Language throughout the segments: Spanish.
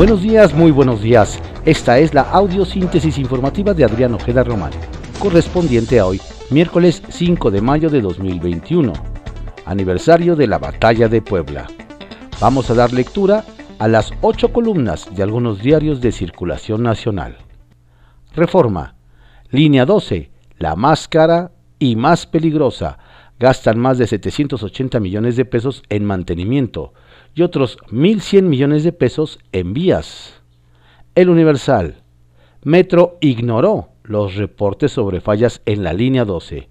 Buenos días, muy buenos días. Esta es la audiosíntesis informativa de Adrián Ojeda Román, correspondiente a hoy, miércoles 5 de mayo de 2021, aniversario de la Batalla de Puebla. Vamos a dar lectura a las ocho columnas de algunos diarios de circulación nacional. Reforma. Línea 12, la más cara y más peligrosa. Gastan más de 780 millones de pesos en mantenimiento y otros 1.100 millones de pesos en vías. El Universal. Metro ignoró los reportes sobre fallas en la línea 12,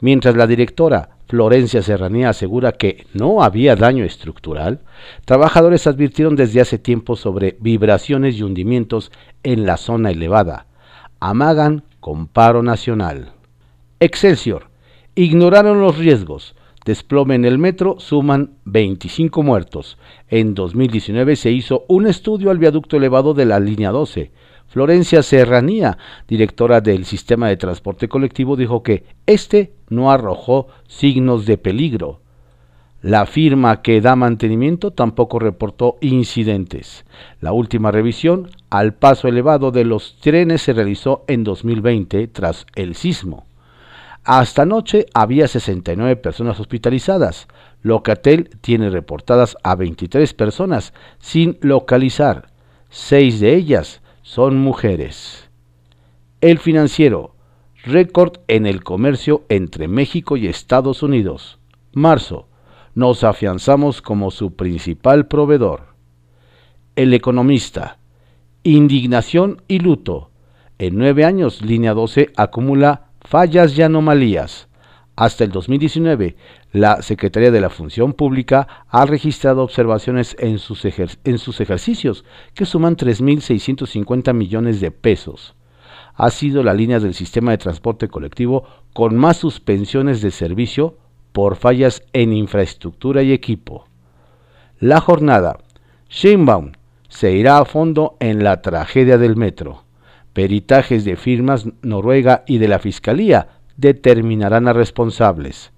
mientras la directora Florencia Serranía asegura que no había daño estructural, trabajadores advirtieron desde hace tiempo sobre vibraciones y hundimientos en la zona elevada. Amagan con paro nacional. Excelsior. Ignoraron los riesgos. Desplome en el metro suman 25 muertos. En 2019 se hizo un estudio al viaducto elevado de la línea 12 Florencia Serranía, directora del sistema de transporte colectivo, dijo que este no arrojó signos de peligro. La firma que da mantenimiento tampoco reportó incidentes. La última revisión al paso elevado de los trenes se realizó en 2020 tras el sismo. Hasta anoche había 69 personas hospitalizadas. Locatel tiene reportadas a 23 personas sin localizar. Seis de ellas son mujeres. El financiero, récord en el comercio entre México y Estados Unidos. Marzo, nos afianzamos como su principal proveedor. El economista, indignación y luto. En nueve años, línea 12 acumula fallas y anomalías. Hasta el 2019, la Secretaría de la Función Pública ha registrado observaciones en sus, ejercicios, que suman 3.650 millones de pesos. Ha sido la línea del sistema de transporte colectivo con más suspensiones de servicio por fallas en infraestructura y equipo. La jornada. Sheinbaum se irá a fondo en la tragedia del metro. Peritajes de firmas Noruega y de la Fiscalía determinarán a responsables.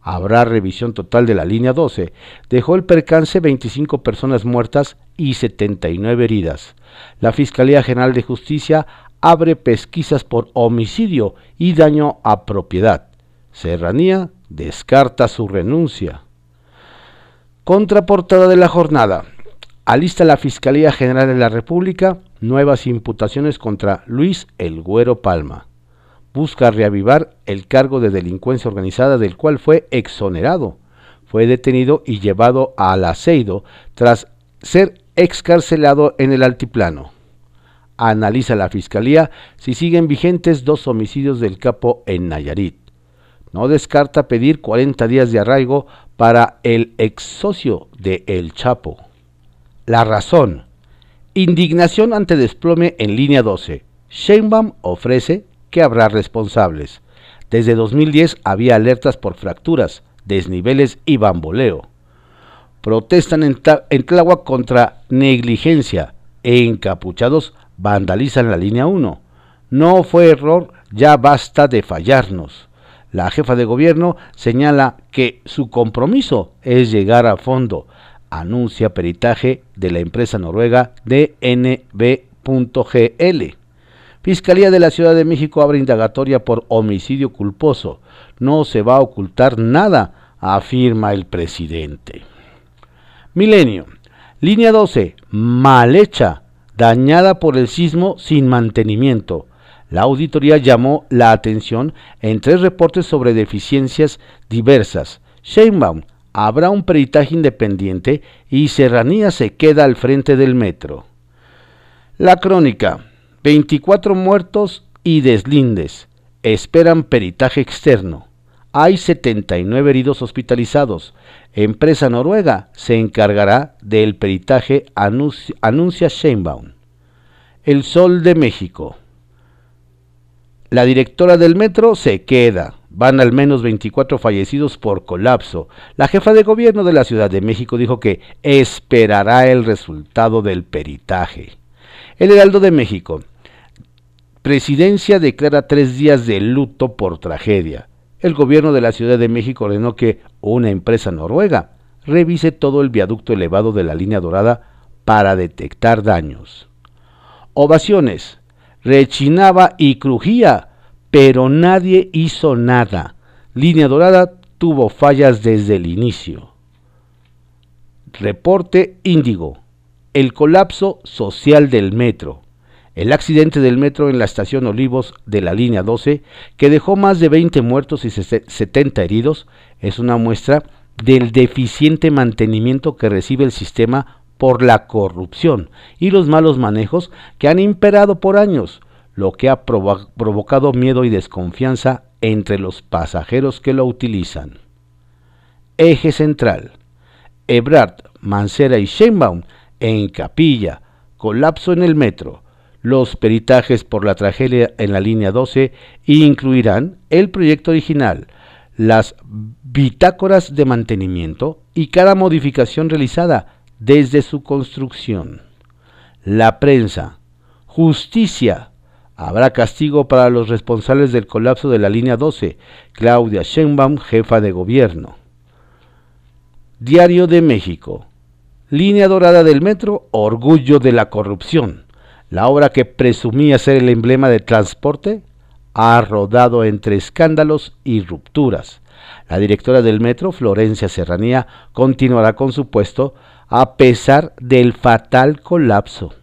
Habrá revisión total de la línea 12. Dejó el percance 25 personas muertas y 79 heridas. La Fiscalía General de Justicia abre pesquisas por homicidio y daño a propiedad. Serranía descarta su renuncia. Contraportada de la jornada. Alista la Fiscalía General de la República nuevas imputaciones contra Luis El Güero Palma busca reavivar el cargo de delincuencia organizada del cual fue exonerado. Fue detenido y llevado al aceido tras ser excarcelado en el altiplano. Analiza la fiscalía si siguen vigentes dos homicidios del capo en Nayarit. No descarta pedir 40 días de arraigo para el ex socio de El Chapo. La razón. Indignación ante desplome en línea 12. Sheinbaum ofrece que habrá responsables. Desde 2010 había alertas por fracturas, desniveles y bamboleo. Protestan en, Tláhuac contra negligencia e encapuchados vandalizan la línea 1. No fue error, ya basta de fallarnos. La jefa de gobierno señala que su compromiso es llegar a fondo. Anuncia peritaje de la empresa noruega DNB.gl. Fiscalía de la Ciudad de México abre indagatoria por homicidio culposo. No se va a ocultar nada, afirma el presidente. Milenio. Línea 12. Mal hecha. Dañada por el sismo sin mantenimiento. La auditoría llamó la atención en tres reportes sobre deficiencias diversas. Sheinbaum, habrá un peritaje independiente y Serranía se queda al frente del metro. La crónica. 24 muertos y deslindes. Esperan peritaje externo. Hay 79 heridos hospitalizados. Empresa noruega se encargará del peritaje, anuncia, anuncia Sheinbaum. El Sol de México. La directora del metro se queda. Van al menos 24 fallecidos por colapso. La jefa de gobierno de la Ciudad de México dijo que esperará el resultado del peritaje. El Heraldo de México. Presidencia declara tres días de luto por tragedia. El gobierno de la Ciudad de México ordenó que una empresa noruega revise todo el viaducto elevado de la línea dorada para detectar daños. Ovaciones. Rechinaba y crujía, pero nadie hizo nada. Línea Dorada tuvo fallas desde el inicio. Reporte Índigo. El colapso social del metro. El accidente del metro en la estación Olivos de la línea 12, que dejó más de 20 muertos y 70 heridos, es una muestra del deficiente mantenimiento que recibe el sistema por la corrupción y los malos manejos que han imperado por años, lo que ha provocado miedo y desconfianza entre los pasajeros que lo utilizan. Eje central. Ebrard, Mancera y Sheinbaum en capilla. Colapso en el metro. Los peritajes por la tragedia en la línea 12 incluirán el proyecto original, las bitácoras de mantenimiento y cada modificación realizada desde su construcción. La prensa. Justicia. Habrá castigo para los responsables del colapso de la línea 12. Claudia Sheinbaum, jefa de gobierno. Diario de México. Línea dorada del metro, orgullo de la corrupción. La obra que presumía ser el emblema de transporte ha rodado entre escándalos y rupturas. La directora del metro, Florencia Serranía, continuará con su puesto a pesar del fatal colapso.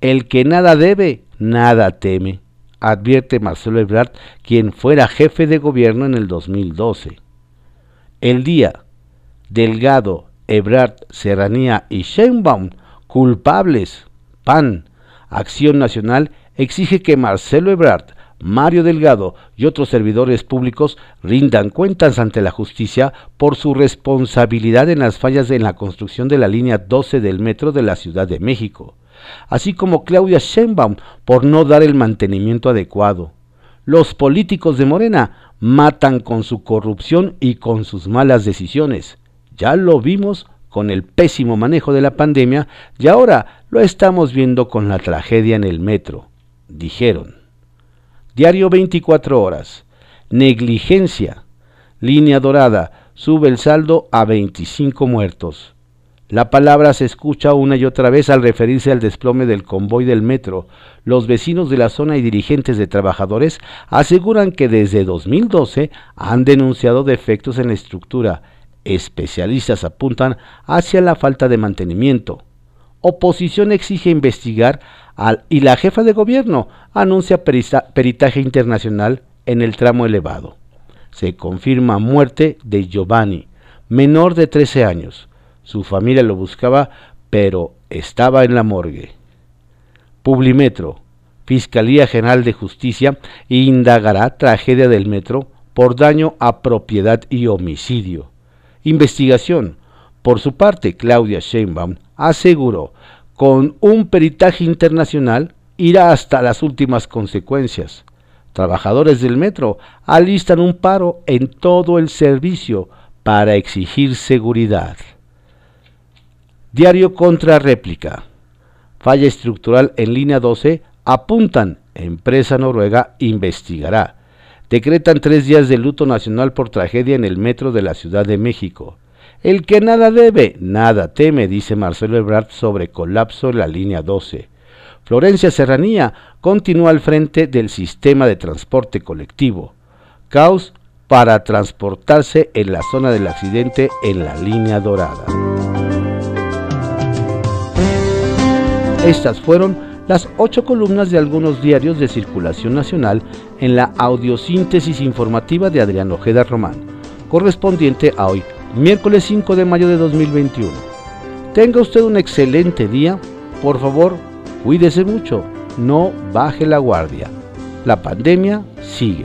El que nada debe, nada teme, advierte Marcelo Ebrard, quien fuera jefe de gobierno en el 2012. El día, Delgado, Ebrard, Serranía y Sheinbaum, culpables, PAN, Acción Nacional exige que Marcelo Ebrard, Mario Delgado y otros servidores públicos rindan cuentas ante la justicia por su responsabilidad en las fallas en la construcción de la línea 12 del metro de la Ciudad de México, así como Claudia Sheinbaum por no dar el mantenimiento adecuado. Los políticos de Morena matan con su corrupción y con sus malas decisiones. Ya lo vimos con el pésimo manejo de la pandemia y ahora lo estamos viendo con la tragedia en el metro, dijeron. Diario 24 horas. Negligencia. Línea dorada. Sube el saldo a 25 muertos. La palabra se escucha una y otra vez al referirse al desplome del convoy del metro. Los vecinos de la zona y dirigentes de trabajadores aseguran que desde 2012 han denunciado defectos en la estructura especialistas apuntan hacia la falta de mantenimiento. Oposición exige investigar al, y la jefa de gobierno anuncia peritaje internacional en el tramo elevado. Se confirma muerte de Giovanni, menor de 13 años. Su familia lo buscaba, pero estaba en la morgue. Publimetro. Fiscalía General de Justicia indagará tragedia del metro por daño a propiedad y homicidio investigación. Por su parte, Claudia Sheinbaum aseguró, con un peritaje internacional irá hasta las últimas consecuencias. Trabajadores del metro alistan un paro en todo el servicio para exigir seguridad. Diario contra réplica. Falla estructural en línea 12 apuntan, empresa noruega investigará decretan tres días de luto nacional por tragedia en el metro de la Ciudad de México. El que nada debe, nada teme, dice Marcelo Ebrard sobre colapso en la línea 12. Florencia Serranía continúa al frente del sistema de transporte colectivo. Caos para transportarse en la zona del accidente en la línea dorada. Estas fueron las ocho columnas de algunos diarios de circulación nacional en la audiosíntesis informativa de Adrián Ojeda Román, correspondiente a hoy, miércoles 5 de mayo de 2021. Tenga usted un excelente día, por favor, cuídese mucho, no baje la guardia. La pandemia sigue.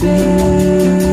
do.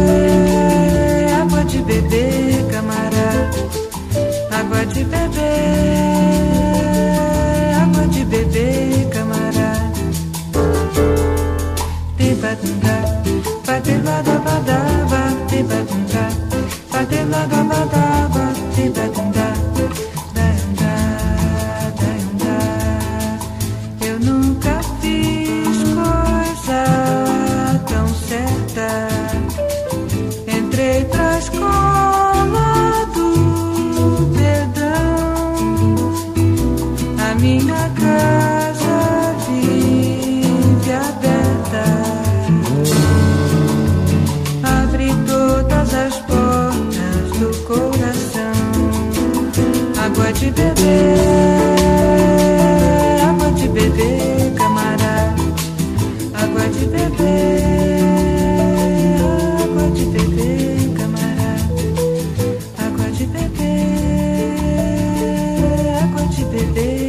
De beber,